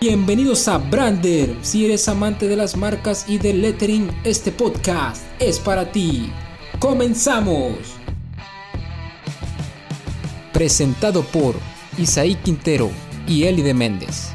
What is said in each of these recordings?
Bienvenidos a Brander. Si eres amante de las marcas y del lettering, este podcast es para ti. ¡Comenzamos! Presentado por Isaí Quintero y Eli de Méndez.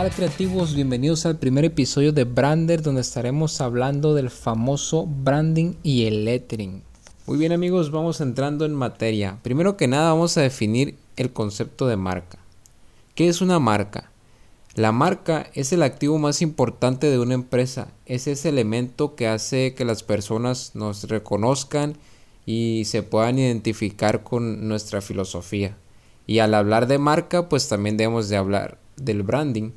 Tal creativos? Bienvenidos al primer episodio de Brander donde estaremos hablando del famoso branding y el lettering. Muy bien amigos, vamos entrando en materia. Primero que nada vamos a definir el concepto de marca. ¿Qué es una marca? La marca es el activo más importante de una empresa. Es ese elemento que hace que las personas nos reconozcan y se puedan identificar con nuestra filosofía. Y al hablar de marca, pues también debemos de hablar del branding.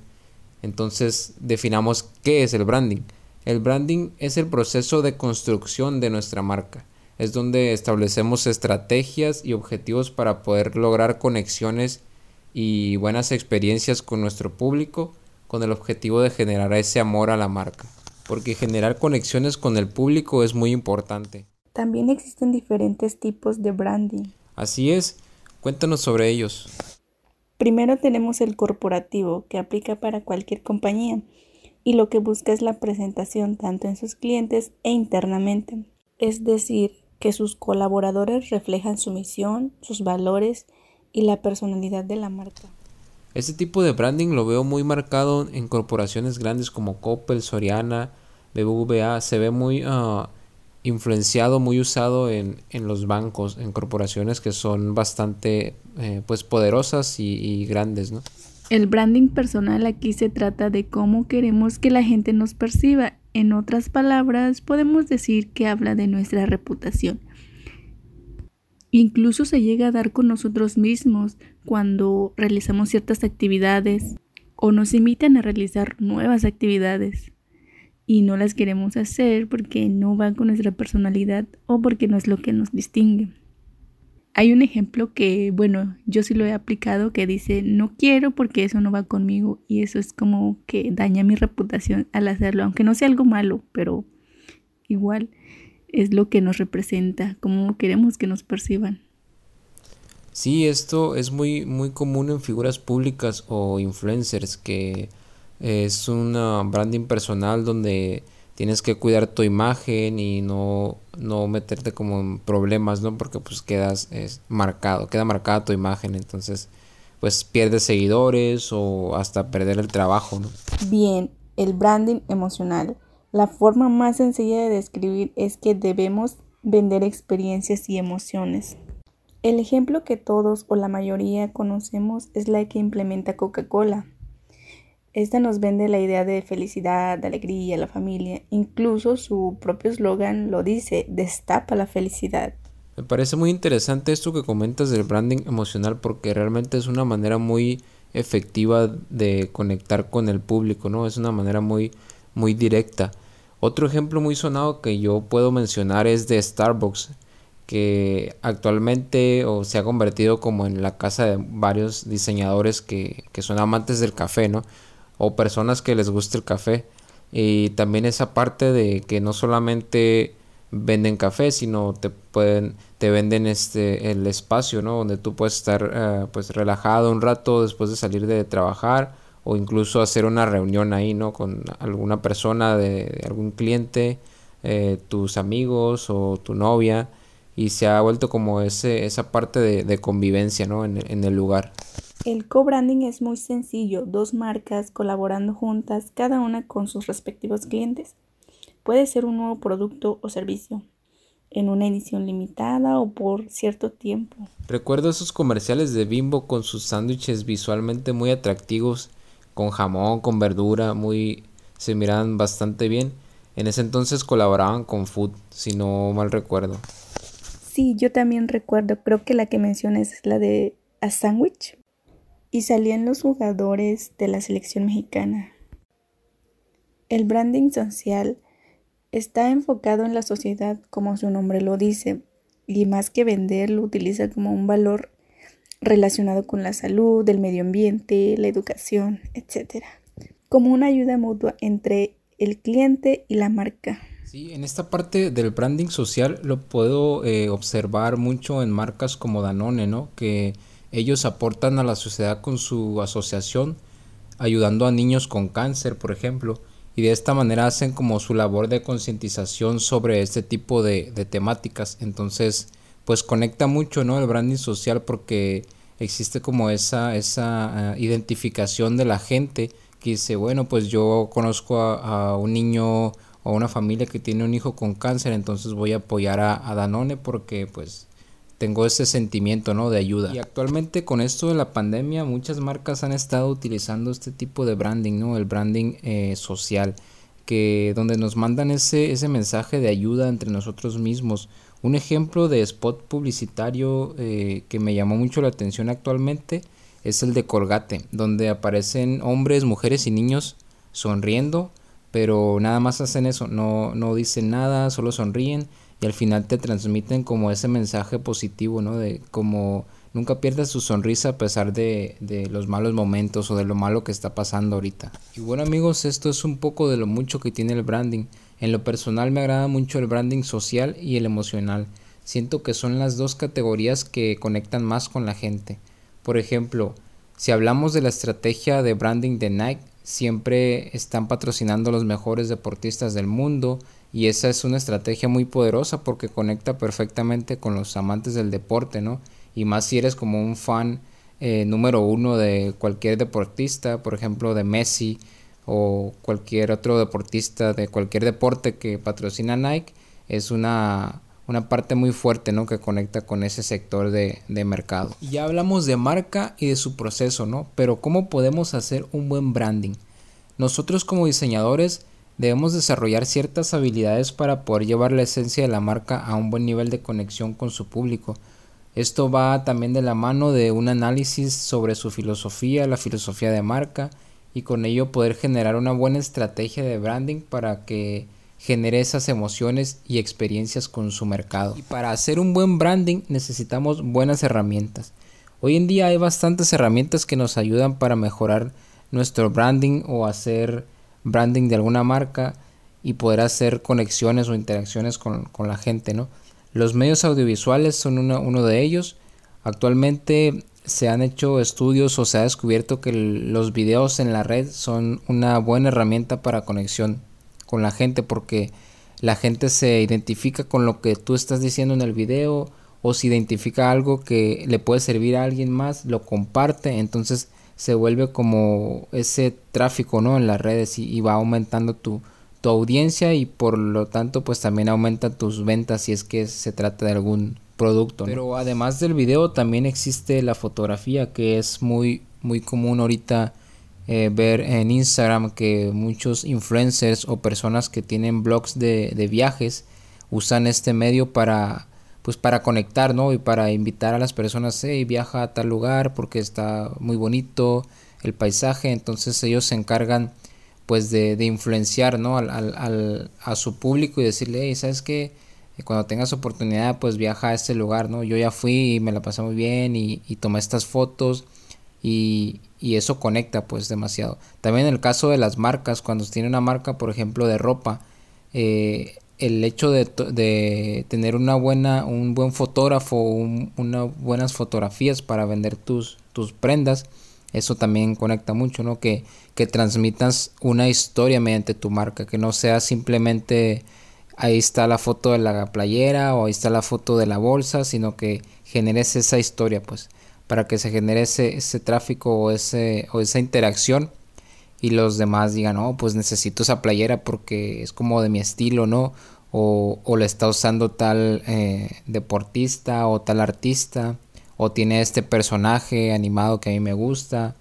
Entonces definamos qué es el branding. El branding es el proceso de construcción de nuestra marca. Es donde establecemos estrategias y objetivos para poder lograr conexiones y buenas experiencias con nuestro público con el objetivo de generar ese amor a la marca. Porque generar conexiones con el público es muy importante. También existen diferentes tipos de branding. Así es, cuéntanos sobre ellos. Primero tenemos el corporativo, que aplica para cualquier compañía y lo que busca es la presentación tanto en sus clientes e internamente. Es decir, que sus colaboradores reflejan su misión, sus valores y la personalidad de la marca. Este tipo de branding lo veo muy marcado en corporaciones grandes como Coppel, Soriana, BBVA. Se ve muy uh, influenciado, muy usado en, en, los bancos, en corporaciones que son bastante eh, pues poderosas y, y grandes, ¿no? El branding personal aquí se trata de cómo queremos que la gente nos perciba. En otras palabras, podemos decir que habla de nuestra reputación. Incluso se llega a dar con nosotros mismos cuando realizamos ciertas actividades o nos invitan a realizar nuevas actividades y no las queremos hacer porque no van con nuestra personalidad o porque no es lo que nos distingue. Hay un ejemplo que, bueno, yo sí lo he aplicado que dice, no quiero porque eso no va conmigo y eso es como que daña mi reputación al hacerlo, aunque no sea algo malo, pero igual es lo que nos representa, como queremos que nos perciban. Sí, esto es muy, muy común en figuras públicas o influencers que es un branding personal donde tienes que cuidar tu imagen y no, no meterte como en problemas, ¿no? Porque pues quedas es, marcado, queda marcada tu imagen, entonces pues pierdes seguidores o hasta perder el trabajo, ¿no? Bien, el branding emocional. La forma más sencilla de describir es que debemos vender experiencias y emociones. El ejemplo que todos o la mayoría conocemos es la que implementa Coca-Cola. Esta nos vende la idea de felicidad, de alegría, la familia. Incluso su propio eslogan lo dice, destapa la felicidad. Me parece muy interesante esto que comentas del branding emocional porque realmente es una manera muy efectiva de conectar con el público, ¿no? Es una manera muy muy directa. Otro ejemplo muy sonado que yo puedo mencionar es de Starbucks, que actualmente o se ha convertido como en la casa de varios diseñadores que, que son amantes del café, ¿no? O personas que les guste el café. Y también esa parte de que no solamente venden café, sino te pueden te venden este el espacio, ¿no? Donde tú puedes estar eh, pues relajado un rato después de salir de trabajar o incluso hacer una reunión ahí, ¿no? Con alguna persona de, algún cliente, eh, tus amigos o tu novia y se ha vuelto como ese esa parte de, de convivencia, ¿no? En, en el lugar. El co-branding es muy sencillo, dos marcas colaborando juntas, cada una con sus respectivos clientes. Puede ser un nuevo producto o servicio, en una edición limitada o por cierto tiempo. Recuerdo esos comerciales de Bimbo con sus sándwiches visualmente muy atractivos, con jamón, con verdura, muy se miraban bastante bien. En ese entonces colaboraban con Food, si no mal recuerdo. Sí, yo también recuerdo, creo que la que mencionas es la de a sandwich y salían los jugadores de la selección mexicana. El branding social está enfocado en la sociedad como su nombre lo dice y más que vender lo utiliza como un valor relacionado con la salud, el medio ambiente, la educación, etc. Como una ayuda mutua entre el cliente y la marca. Sí, en esta parte del branding social lo puedo eh, observar mucho en marcas como Danone, ¿no? Que ellos aportan a la sociedad con su asociación, ayudando a niños con cáncer, por ejemplo, y de esta manera hacen como su labor de concientización sobre este tipo de, de temáticas. Entonces, pues conecta mucho, ¿no? El branding social porque existe como esa, esa uh, identificación de la gente que dice, bueno, pues yo conozco a, a, un niño o una familia que tiene un hijo con cáncer, entonces voy a apoyar a, Danone porque pues tengo ese sentimiento ¿no? de ayuda. Y actualmente con esto de la pandemia muchas marcas han estado utilizando este tipo de branding, ¿no? el branding eh, social, que donde nos mandan ese, ese mensaje de ayuda entre nosotros mismos. Un ejemplo de spot publicitario eh, que me llamó mucho la atención actualmente es el de Colgate, donde aparecen hombres, mujeres y niños sonriendo, pero nada más hacen eso, no, no dicen nada, solo sonríen y al final te transmiten como ese mensaje positivo, ¿no? De como nunca pierdas su sonrisa a pesar de, de, los malos momentos o de lo malo que está pasando ahorita. Y bueno amigos, esto es un poco de lo mucho que tiene el branding. En lo personal me agrada mucho el branding social y el emocional. Siento que son las dos categorías que conectan más con la gente. Por ejemplo, si hablamos de la estrategia de branding de Nike, siempre están patrocinando a los mejores deportistas del mundo y esa es una estrategia muy poderosa porque conecta perfectamente con los amantes del deporte, ¿no? Y más si eres como un fan eh, número uno de cualquier deportista, por ejemplo de Messi o cualquier otro deportista de cualquier deporte que patrocina Nike, es una, una parte muy fuerte ¿no? que conecta con ese sector de, de mercado. Ya hablamos de marca y de su proceso, ¿no? Pero ¿cómo podemos hacer un buen branding? Nosotros como diseñadores Debemos desarrollar ciertas habilidades para poder llevar la esencia de la marca a un buen nivel de conexión con su público. Esto va también de la mano de un análisis sobre su filosofía, la filosofía de marca, y con ello poder generar una buena estrategia de branding para que genere esas emociones y experiencias con su mercado. Y para hacer un buen branding necesitamos buenas herramientas. Hoy en día hay bastantes herramientas que nos ayudan para mejorar nuestro branding o hacer branding de alguna marca y poder hacer conexiones o interacciones con, con la gente, ¿no? Los medios audiovisuales son uno, uno de ellos. Actualmente se han hecho estudios o se ha descubierto que los videos en la red son una buena herramienta para conexión con la gente porque la gente se identifica con lo que tú estás diciendo en el video o si identifica algo que le puede servir a alguien más, lo comparte, entonces se vuelve como ese tráfico ¿no? en las redes y, va aumentando tu, tu, audiencia y por lo tanto pues también aumenta tus ventas si es que se trata de algún producto. Pero además del video también existe la fotografía que es muy muy común ahorita eh, ver en Instagram que muchos influencers o personas que tienen blogs de, de viajes usan este medio para pues para conectar, ¿no? Y para invitar a las personas, hey, viaja a tal lugar porque está muy bonito el paisaje, entonces ellos se encargan pues de, de influenciar, ¿no? Al, al, a su público y decirle, hey, ¿sabes qué? Cuando tengas oportunidad, pues viaja a este lugar, ¿no? Yo ya fui y me la pasé muy bien y, y tomé estas fotos y, eso conecta pues demasiado. También en el caso de las marcas, cuando tiene una marca, por ejemplo, de ropa, eh, el hecho de, de, tener una buena, un buen fotógrafo, un, unas buenas fotografías para vender tus, tus prendas, eso también conecta mucho, ¿no? Que, que transmitas una historia mediante tu marca, que no sea simplemente ahí está la foto de la playera o ahí está la foto de la bolsa, sino que generes esa historia, pues, para que se genere ese, ese tráfico o, ese, o esa interacción y los demás digan, no, pues necesito esa playera porque es como de mi estilo, ¿no? O, o la está usando tal eh, deportista o tal artista, o tiene este personaje animado que a mí me gusta,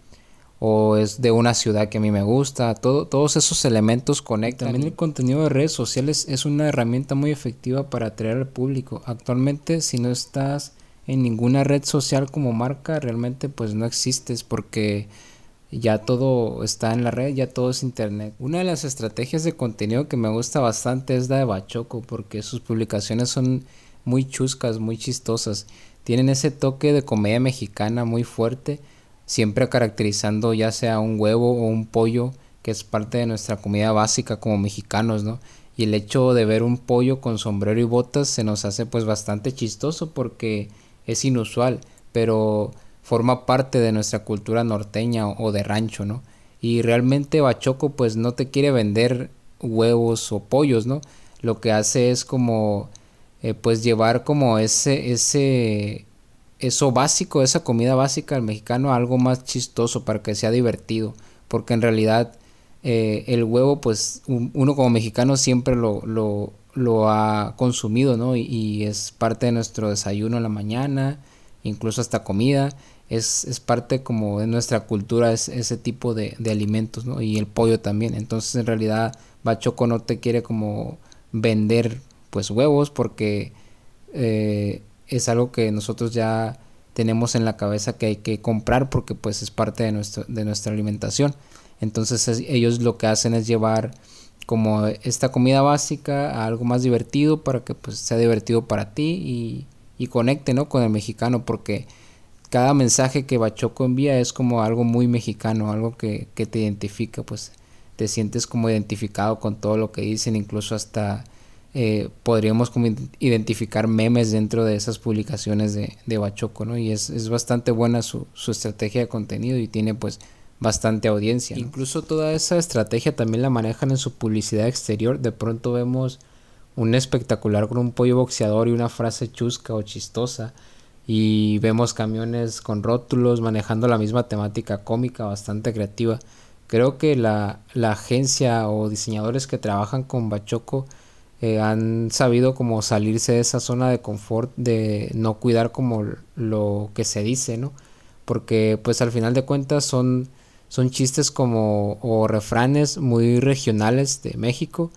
o es de una ciudad que a mí me gusta, todo, todos esos elementos conectan. También el contenido de redes sociales es una herramienta muy efectiva para atraer al público. Actualmente si no estás en ninguna red social como marca, realmente pues no existes porque ya todo está en la red, ya todo es internet. Una de las estrategias de contenido que me gusta bastante es la de Bachoco porque sus publicaciones son muy chuscas, muy chistosas. tienen ese toque de comedia mexicana muy fuerte, siempre caracterizando ya sea un huevo o un pollo, que es parte de nuestra comida básica como mexicanos, ¿no? Y el hecho de ver un pollo con sombrero y botas se nos hace pues bastante chistoso porque es inusual, pero forma parte de nuestra cultura norteña o de rancho, ¿no? Y realmente Bachoco pues no te quiere vender huevos o pollos, ¿no? Lo que hace es como eh, pues llevar como ese, ese, eso básico, esa comida básica al mexicano a algo más chistoso para que sea divertido, porque en realidad eh, el huevo pues uno como mexicano siempre lo, lo, lo ha consumido, ¿no? Y, es parte de nuestro desayuno en la mañana, incluso hasta comida, es, es parte como de nuestra cultura es, ese tipo de, de alimentos, ¿no? Y el pollo también, entonces en realidad Bachoco no te quiere como vender pues huevos porque eh, es algo que nosotros ya tenemos en la cabeza que hay que comprar porque pues es parte de, nuestro, de nuestra alimentación. Entonces ellos lo que hacen es llevar como esta comida básica a algo más divertido para que pues sea divertido para ti y, y conecte ¿no? con el mexicano porque cada mensaje que Bachoco envía es como algo muy mexicano, algo que, que te identifica, pues te sientes como identificado con todo lo que dicen, incluso hasta eh, podríamos identificar memes dentro de esas publicaciones de, de Bachoco, ¿no? Y es, es bastante buena su, su, estrategia de contenido y tiene pues bastante audiencia. Incluso toda esa estrategia también la manejan en su publicidad exterior. De pronto vemos un espectacular con un pollo boxeador y una frase chusca o chistosa. Y vemos camiones con rótulos manejando la misma temática cómica bastante creativa. Creo que la, la agencia o diseñadores que trabajan con Bachoco eh, han sabido como salirse de esa zona de confort de no cuidar como lo que se dice, ¿no? Porque pues al final de cuentas son, son chistes como o refranes muy regionales de México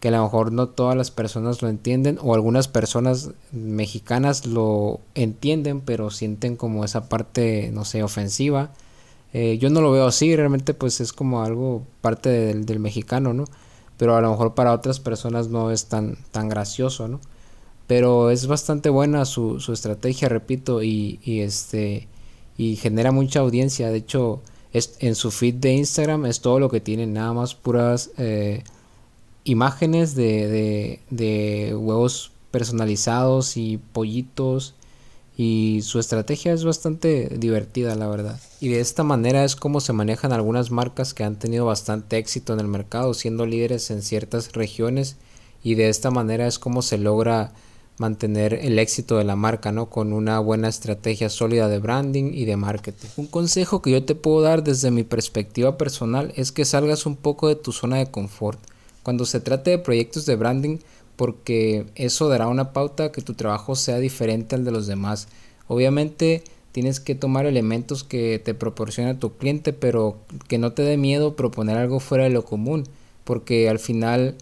que a lo mejor no todas las personas lo entienden o algunas personas mexicanas lo entienden pero sienten como esa parte no sé ofensiva eh, yo no lo veo así realmente pues es como algo parte del, del mexicano no pero a lo mejor para otras personas no es tan, tan gracioso, ¿no? Pero es bastante buena su, su estrategia, repito, y, y, este y genera mucha audiencia. De hecho, es, en su feed de Instagram es todo lo que tiene, nada más puras eh, imágenes de, de, de huevos personalizados y pollitos y su estrategia es bastante divertida la verdad. Y de esta manera es como se manejan algunas marcas que han tenido bastante éxito en el mercado siendo líderes en ciertas regiones y de esta manera es como se logra mantener el éxito de la marca, ¿no? Con una buena estrategia sólida de branding y de marketing. Un consejo que yo te puedo dar desde mi perspectiva personal es que salgas un poco de tu zona de confort. Cuando se trate de proyectos de branding, porque eso dará una pauta que tu trabajo sea diferente al de los demás. Obviamente tienes que tomar elementos que te proporciona tu cliente, pero que no te dé miedo proponer algo fuera de lo común, porque al final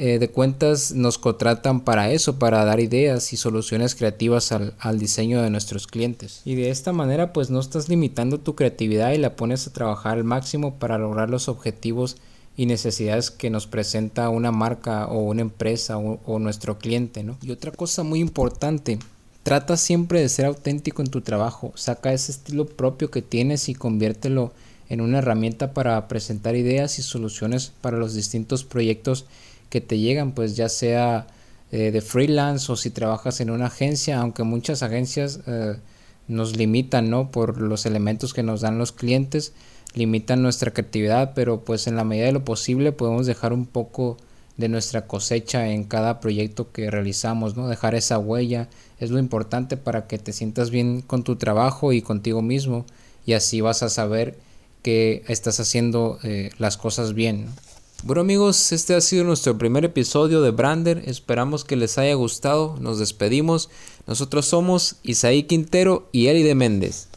eh, de cuentas nos contratan para eso, para dar ideas y soluciones creativas al, diseño de nuestros clientes. Y de esta manera pues no estás limitando tu creatividad y la pones a trabajar al máximo para lograr los objetivos y necesidades que nos presenta una marca o una empresa o, nuestro cliente, ¿no? Y otra cosa muy importante, trata siempre de ser auténtico en tu trabajo, saca ese estilo propio que tienes y conviértelo en una herramienta para presentar ideas y soluciones para los distintos proyectos que te llegan, pues ya sea eh, de freelance o si trabajas en una agencia, aunque muchas agencias eh, nos limitan, ¿no? Por los elementos que nos dan los clientes, limitan nuestra creatividad, pero pues en la medida de lo posible podemos dejar un poco de nuestra cosecha en cada proyecto que realizamos, ¿no? Dejar esa huella es lo importante para que te sientas bien con tu trabajo y contigo mismo y así vas a saber que estás haciendo eh, las cosas bien. Bueno amigos, este ha sido nuestro primer episodio de Brander, esperamos que les haya gustado, nos despedimos, nosotros somos Isaí Quintero y Eli de Méndez.